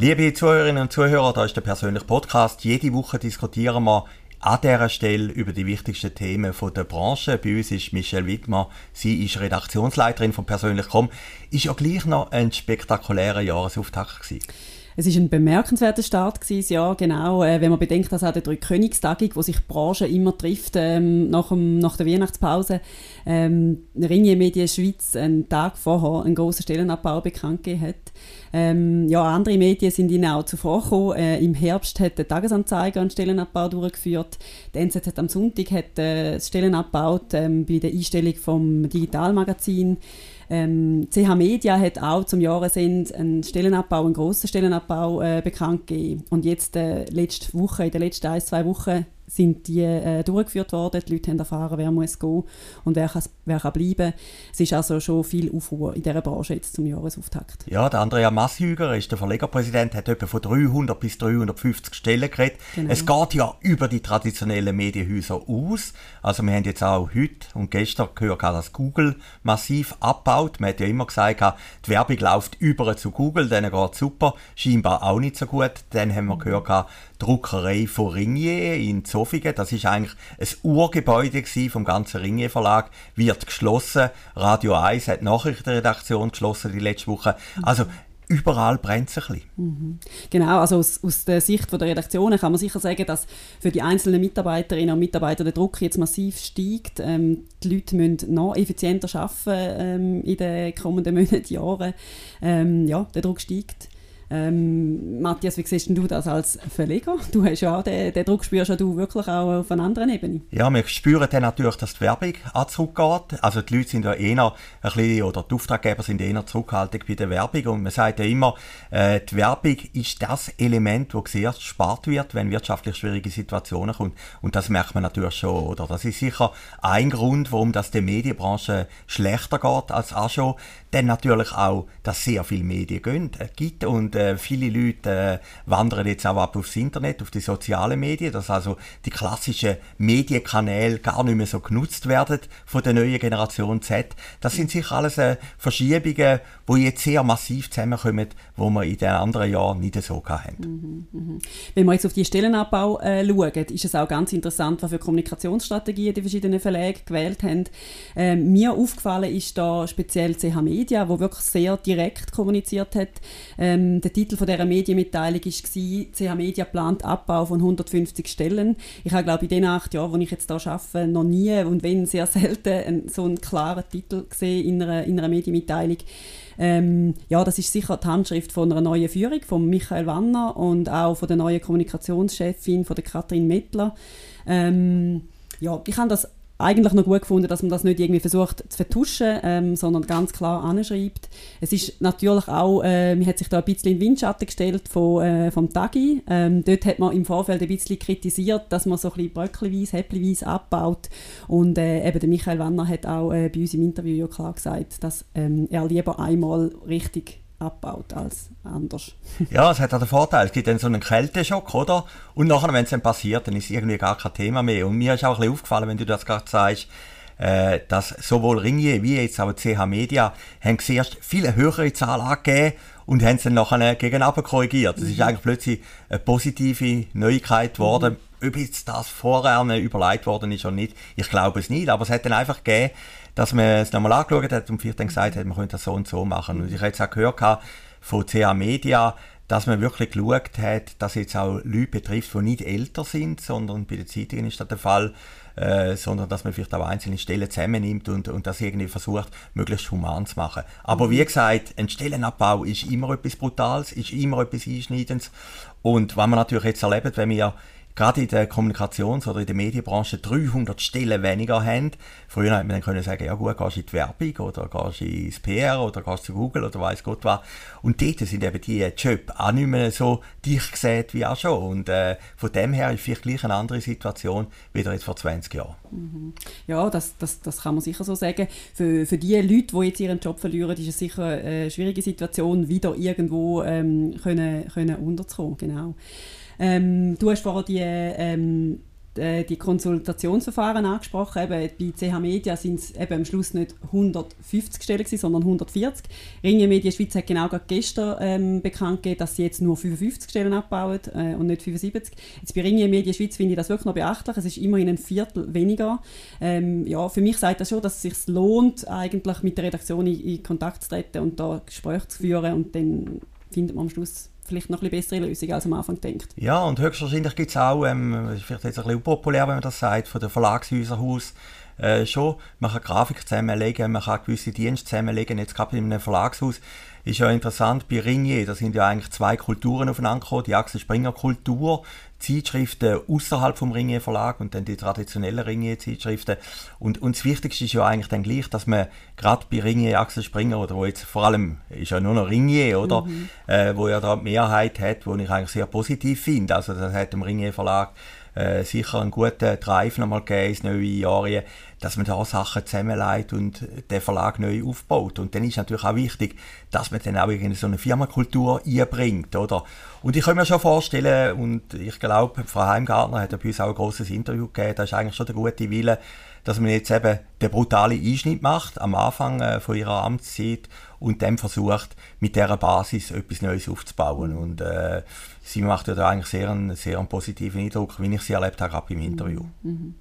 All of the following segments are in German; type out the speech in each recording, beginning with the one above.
Liebe Zuhörerinnen und Zuhörer, da ist der persönliche Podcast. Jede Woche diskutieren wir an dieser Stelle über die wichtigsten Themen der Branche. Bei uns ist Michelle Wittmer, sie ist Redaktionsleiterin von Persönlich.com. Ist ja gleich noch ein spektakulärer Jahresauftakt gewesen. Es ist ein bemerkenswerter Start gewesen, ja, genau. Äh, wenn man bedenkt, dass auch der Königstagung, wo sich die Branche immer trifft ähm, nach, dem, nach der Weihnachtspause, ähm, Ringier Medien Schweiz einen Tag vorher einen großen Stellenabbau bekannt gegeben hat. Ähm, ja, andere Medien sind ihnen auch zuvor gekommen. Äh, Im Herbst hat der Tagesanzeiger einen Stellenabbau durchgeführt. Der NZZ hat am Sonntag hat, äh, Stellen abgebaut ähm, bei der Einstellung vom Digitalmagazin. Ähm, CH Media hat auch zum Jahresende einen Stellenabbau, einen grossen Stellenabbau äh, bekannt gegeben. Und jetzt äh, letzte Woche, in den letzten ein, zwei Wochen sind die äh, durchgeführt worden. Die Leute haben erfahren, wer muss gehen und wer kann, wer kann bleiben. Es ist also schon viel Aufruhr in dieser Branche jetzt zum Jahresauftakt. Ja, der Andrea Massjüger ist der Verlegerpräsident, hat etwa von 300 bis 350 Stellen geredet. Genau. Es geht ja über die traditionellen Medienhäuser aus. Also wir haben jetzt auch heute und gestern gehört, dass Google massiv abbaut. Man hat ja immer gesagt, die Werbung läuft über zu Google, denen geht super. Scheinbar auch nicht so gut. Dann haben wir mhm. gehört, Druckerei von Ringier in Zofingen. Das ist eigentlich ein Urgebäude vom ganzen Ringier Verlag. Wird geschlossen. Radio 1 hat die Nachrichtenredaktion geschlossen die letzte Woche. Also überall brennt es ein bisschen. Mhm. Genau, also aus, aus, der Sicht der Redaktionen kann man sicher sagen, dass für die einzelnen Mitarbeiterinnen und Mitarbeiter der Druck jetzt massiv steigt. Ähm, die Leute müssen noch effizienter arbeiten ähm, in den kommenden Monaten, Jahren. Ähm, ja, der Druck steigt. Ähm, Matthias, wie siehst du das als Verleger? Du hast ja auch den, den Druck, spürst du wirklich auch auf einer anderen Ebene. Ja, wir spüren dann natürlich, dass die Werbung auch zurückgeht. Also die Leute sind ja eher ein bisschen, oder die Auftraggeber sind eher zurückhaltend bei der Werbung und man sagt ja immer, äh, die Werbung ist das Element, das zuerst gespart wird, wenn wirtschaftlich schwierige Situationen kommen. Und das merkt man natürlich schon, oder? Das ist sicher ein Grund, warum das der Medienbranche schlechter geht als auch schon. Dann natürlich auch, dass sehr viele Medien gehen, äh, gibt und äh, viele Leute äh, wandern jetzt auch ab aufs Internet, auf die sozialen Medien, dass also die klassischen Medienkanäle gar nicht mehr so genutzt werden von der neuen Generation Z. Das sind sicher alles äh, Verschiebungen, die jetzt sehr massiv zusammenkommen, wo wir in den anderen Jahren nicht so hatten. Mhm, mh. Wenn wir jetzt auf die Stellenabbau äh, schauen, ist es auch ganz interessant, was für Kommunikationsstrategien die verschiedenen Verlage gewählt haben. Äh, mir aufgefallen ist da speziell CH Media, wo wirklich sehr direkt kommuniziert hat. Ähm, der Titel von dieser Medienmitteilung war «CH Media plant Abbau von 150 Stellen». Ich habe, glaube ich, in den acht Jahren, wo ich jetzt hier arbeite, noch nie und wenn sehr selten so einen klaren Titel gesehen in einer, in einer Medienmitteilung. Ähm, ja, das ist sicher die Handschrift von einer neuen Führung, von Michael Wanner und auch von der neuen Kommunikationschefin, von der Katrin Mettler. Ähm, ja, ich habe das eigentlich noch gut gefunden, dass man das nicht irgendwie versucht zu vertuschen, ähm, sondern ganz klar anschreibt. Es ist natürlich auch, äh, man hat sich da ein bisschen in den Windschatten gestellt von, äh, vom Tagi. Ähm, dort hat man im Vorfeld ein bisschen kritisiert, dass man so ein bisschen bröckchenweise, häppchenweise abbaut. Und äh, eben der Michael Wanner hat auch äh, bei uns im Interview ja klar gesagt, dass ähm, er lieber einmal richtig abbaut als anders. ja, es hat auch den Vorteil, es gibt dann so einen Kälteschock, oder? Und nachher, wenn es dann passiert, dann ist es irgendwie gar kein Thema mehr. Und mir ist auch ein bisschen aufgefallen, wenn du das gerade sagst, äh, dass sowohl Ringier wie jetzt auch CH Media haben zuerst viele höhere Zahlen angegeben und haben es dann nachher gegen korrigiert. Das ist mhm. eigentlich plötzlich eine positive Neuigkeit geworden. Mhm. Ob jetzt das vorher überlegt worden ist oder nicht, ich glaube es nicht, aber es hat dann einfach gegeben, dass man es nochmal angeschaut hat und vielleicht dann gesagt hat, man könnte das so und so machen. Und ich habe jetzt auch gehört von CA Media, dass man wirklich geschaut hat, dass jetzt auch Leute betrifft, die nicht älter sind, sondern bei den Zeitungen ist das der Fall, äh, sondern dass man vielleicht auch einzelne Stellen zusammennimmt und, und das irgendwie versucht, möglichst human zu machen. Aber wie gesagt, ein Stellenabbau ist immer etwas Brutales, ist immer etwas Einschneidendes und was man natürlich jetzt erlebt, wenn wir gerade in der Kommunikations- oder in der Medienbranche 300 Stellen weniger haben. Früher hätte man dann können sagen, ja gut, gehst in die Werbung oder gehst ins PR oder gehst zu Google oder weiß Gott was. Und dort sind eben die Jobs auch nicht mehr so dicht gesehen wie auch schon. Und äh, von dem her ist vielleicht gleich eine andere Situation wie jetzt vor 20 Jahren. Mhm. Ja, das, das, das kann man sicher so sagen. Für, für die Leute, die jetzt ihren Job verlieren, ist es sicher eine schwierige Situation, wieder irgendwo ähm, können, können unterzukommen. Genau. Ähm, du hast vorhin die, ähm, äh, die Konsultationsverfahren angesprochen. Eben, bei CH Media sind es am Schluss nicht 150 Stellen, gewesen, sondern 140. Ringe Media Schweiz hat genau gestern ähm, bekannt gegeben, dass sie jetzt nur 55 Stellen abbauen äh, und nicht 75. Jetzt bei Ringe Media Schweiz finde ich das wirklich noch beachtlich. Es ist immerhin ein Viertel weniger. Ähm, ja, für mich sagt das schon, dass es sich lohnt, eigentlich mit der Redaktion in, in Kontakt zu treten und da Gespräche zu führen und dann findet man am Schluss vielleicht noch ein bessere Lösung, als am Anfang denkt. Ja, und höchstwahrscheinlich gibt es auch, ähm, vielleicht jetzt ein bisschen unpopulär, wenn man das sagt, von den Verlagshäuserhaus äh, schon. Man kann Grafik zusammenlegen, man kann gewisse Dienste zusammenlegen, jetzt gerade in einem Verlagshaus ist ja interessant, bei Ringier, da sind ja eigentlich zwei Kulturen aufeinander gekommen, die Axel Springer Kultur, Zeitschriften außerhalb vom Ringier Verlag und dann die traditionellen Ringier Zeitschriften. Und, und das Wichtigste ist ja eigentlich dann gleich, dass man gerade bei Ringier Axel Springer, oder wo jetzt vor allem ist ja nur noch Ringier, oder? Mhm. Äh, wo ja da die Mehrheit hat, wo ich eigentlich sehr positiv finde. Also das hat dem Ringier Verlag äh, sicher einen guten Drive nochmal gegeben ins neue Jahr, dass man da Sachen zusammenlegt und den Verlag neu aufbaut. Und dann ist natürlich auch wichtig, dass man dann auch irgendwie so eine Firmenkultur einbringt, oder? Und ich kann mir schon vorstellen, und ich glaube, Frau Heimgartner hat ja bei uns auch ein grosses Interview gegeben, da ist eigentlich schon der gute Wille, dass man jetzt eben den brutalen Einschnitt macht am Anfang äh, von ihrer Amtszeit und dann versucht, mit dieser Basis etwas Neues aufzubauen. Und äh, sie macht ja da eigentlich sehr einen, sehr einen positiven Eindruck, wie ich sie erlebt habe, gerade im Interview. Mhm.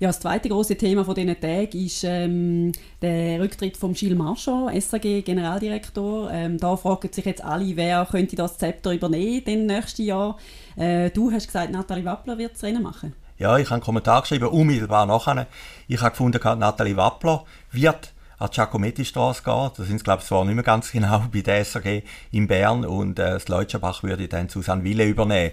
Ja, das zweite große Thema von diesen Tagen ist ähm, der Rücktritt von Gilles Marchand, SAG-Generaldirektor. Ähm, da fragen sich jetzt alle, wer könnte das Zepter übernehmen im nächsten Jahr. Äh, du hast gesagt, Nathalie Wappler wird Rennen machen. Ja, ich habe einen Kommentar geschrieben, unmittelbar nachher. Ich habe gefunden, Nathalie Wappler wird an die Giacometti-Straße gehen. Da sind es, glaube ich, zwar nicht mehr ganz genau bei der SRG in Bern und äh, das Leutschenbach würde dann Susanne Wille übernehmen.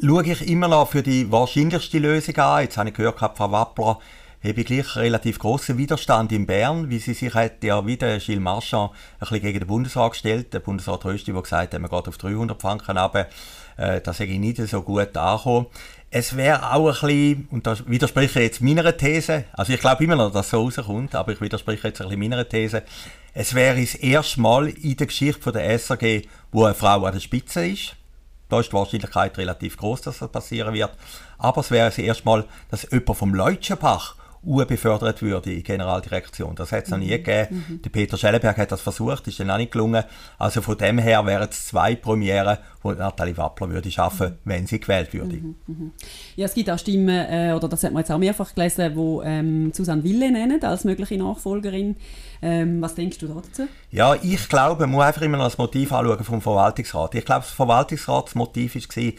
Schaue ich immer noch für die wahrscheinlichste Lösung an. Jetzt habe ich gehört, Frau Wappler habe gleich relativ großen Widerstand in Bern, wie sie sich hat ja wieder Gilles Marchand ein bisschen gegen den Bundesrat gestellt. Der Bundesrat Rösti, der gesagt hat, man geht auf 300 Franken runter. Äh, das ich nicht so gut angekommen. Es wäre auch ein bisschen, und da widerspreche ich jetzt meiner These, also ich glaube immer noch, dass es so rauskommt, aber ich widerspreche jetzt ein bisschen meiner These, es wäre das erste Mal in der Geschichte der SRG, wo eine Frau an der Spitze ist. Da ist die Wahrscheinlichkeit relativ groß, dass das passieren wird. Aber es wäre das erste Mal, dass jemand vom Leutschenbach befördert würde in Generaldirektion. Das hat es noch nie mhm. gegeben. Mhm. Der Peter Schellenberg hat das versucht, ist dann auch nicht gelungen. Also von dem her wären es zwei Premiere, die Nathalie Wappler würde schaffen, mhm. wenn sie gewählt würde. Mhm. mhm. Ja, es gibt auch Stimmen, äh, oder das hat man jetzt auch mehrfach gelesen, die ähm, Susanne Wille nennen als mögliche Nachfolgerin. Ähm, was denkst du dazu? Ja, ich glaube, man muss einfach immer noch das Motiv anschauen vom Verwaltungsrat. Ich glaube, das Verwaltungsratsmotiv war,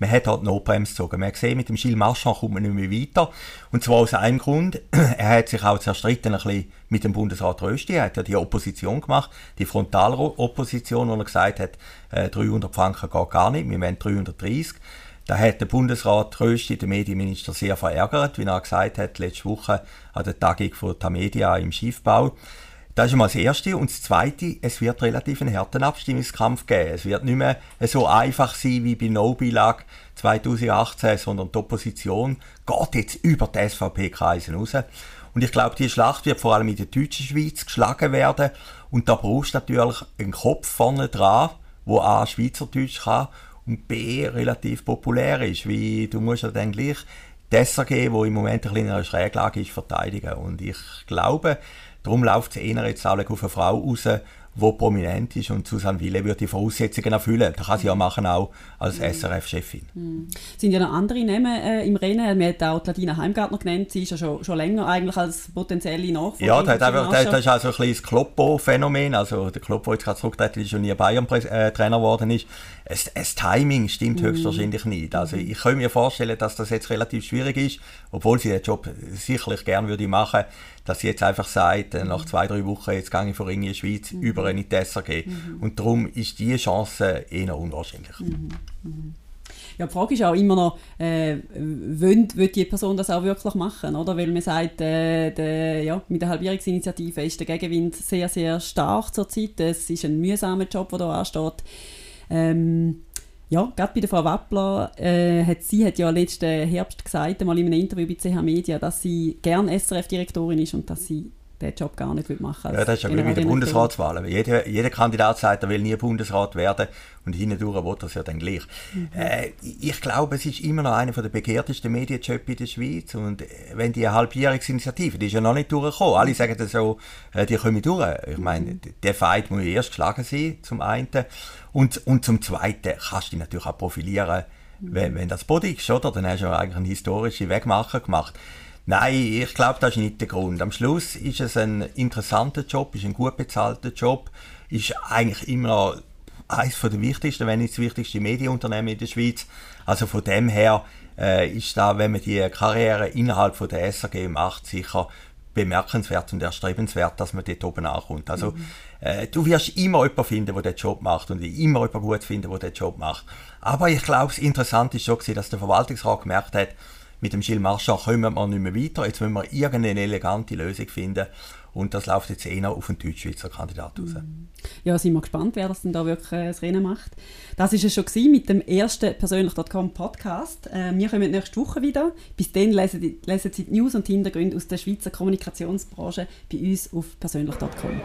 man hat halt Notbremse gezogen. Man gesehen, mit dem Gilles Marchand kommt man nicht mehr weiter. Und zwar aus einem Grund, er hat sich auch zerstritten ein bisschen mit dem Bundesrat Rösti. Er hat ja die Opposition gemacht, die Frontalopposition, wo er gesagt hat, 300 äh, Franken geht gar nicht, wir wollen 330. Da hat der Bundesrat Rösti den Medienminister sehr verärgert, wie er gesagt hat, letzte Woche an der Tagung von Tamedia im Schiffbau. Das ist mal das Erste. Und das Zweite, es wird relativ einen harten Abstimmungskampf geben. Es wird nicht mehr so einfach sein wie bei No-Bilag 2018, sondern die Opposition geht jetzt über die SVP-Kreise raus. Und ich glaube, die Schlacht wird vor allem in der deutschen Schweiz geschlagen werden. Und da brauchst du natürlich einen Kopf vorne dran, wo A, Schweizerdeutsch kann und B, relativ populär ist. Wie, du musst ja dann gleich die SAG, die im Moment ein bisschen in einer Schräglage ist, verteidigen. Und ich glaube, Darum läuft es eher jetzt auch auf eine Frau raus, die prominent ist und Susanne Wille wird die Voraussetzungen erfüllen. Das kann sie ja machen auch als mhm. SRF-Chefin. Mhm. Es sind ja noch andere Namen äh, im Rennen. Wir haben auch Ladina Heimgartner genannt. Sie ist ja schon, schon länger eigentlich als potenzielle Nachfolgerin. Ja, das, einfach, das, das ist also ein kleines Kloppo-Phänomen. Also der Kloppo jetzt gerade zurückgetreten ist und nie Bayern-Trainer geworden ist. Das, das Timing stimmt mhm. höchstwahrscheinlich nicht. Also ich kann mir vorstellen, dass das jetzt relativ schwierig ist, obwohl sie den Job sicherlich gerne würde machen, dass sie jetzt einfach sagt, äh, nach zwei, drei Wochen, jetzt gehe ich von Ring in die Schweiz, mhm. über eine SRG. Mhm. Und darum ist diese Chance eher unwahrscheinlich. Mhm. Mhm. Ja, die Frage ist auch immer noch, äh, will, die Person das auch wirklich machen? Oder? Weil man sagt, äh, der, ja, mit der Halbierungsinitiative ist der Gegenwind sehr, sehr stark zurzeit. Es ist ein mühsamer Job, der da ansteht. Ähm, ja, gerade bei der Frau Wappler, äh, hat, sie hat ja letzten Herbst gesagt, einmal in einem Interview bei CH Media, dass sie gern SRF-Direktorin ist und dass sie diesen Job gar nicht machen Ja, das ist ja wie mit der Bundesratswahl. Jeder, jeder Kandidat sagt, er will nie Bundesrat werden und hindurch will es ja dann gleich. Mhm. Äh, ich glaube, es ist immer noch einer der begehrtesten Medienjobs in der Schweiz und äh, wenn die Halbjährigsinitiative, die ist ja noch nicht durchgekommen, alle sagen das so, äh, die kommen durch. Ich meine, mhm. der Fight muss erst geschlagen sein, zum einen. Und, und zum Zweiten kannst du dich natürlich auch profilieren, mhm. wenn, wenn das Body ist, oder? Dann hast du ja eigentlich eine historische Wegmacher gemacht. Nein, ich glaube, das ist nicht der Grund. Am Schluss ist es ein interessanter Job, ist ein gut bezahlter Job, ist eigentlich immer eines der wichtigsten, wenn nicht das wichtigste Medienunternehmen in der Schweiz. Also von dem her äh, ist da, wenn man die Karriere innerhalb von der SAG macht, sicher bemerkenswert und erstrebenswert, dass man dort oben ankommt. Also mhm. äh, du wirst immer jemanden finden, der den Job macht und immer jemanden gut finden, der den Job macht. Aber ich glaube, das Interessante ist schon, dass der Verwaltungsrat gemerkt hat, mit dem Gilles Marchand kommen wir nicht mehr weiter. Jetzt müssen wir irgendeine elegante Lösung finden. Und das läuft jetzt eher auf den Deutschschweizer Kandidat raus. Mhm. Ja, sind wir gespannt, wer das denn da wirklich äh, das Rennen macht. Das war es schon mit dem ersten persönlich.com Podcast. Äh, wir kommen nächste Woche wieder. Bis dann lesen, lesen Sie die News und Hintergründe aus der Schweizer Kommunikationsbranche bei uns auf persönlich.com.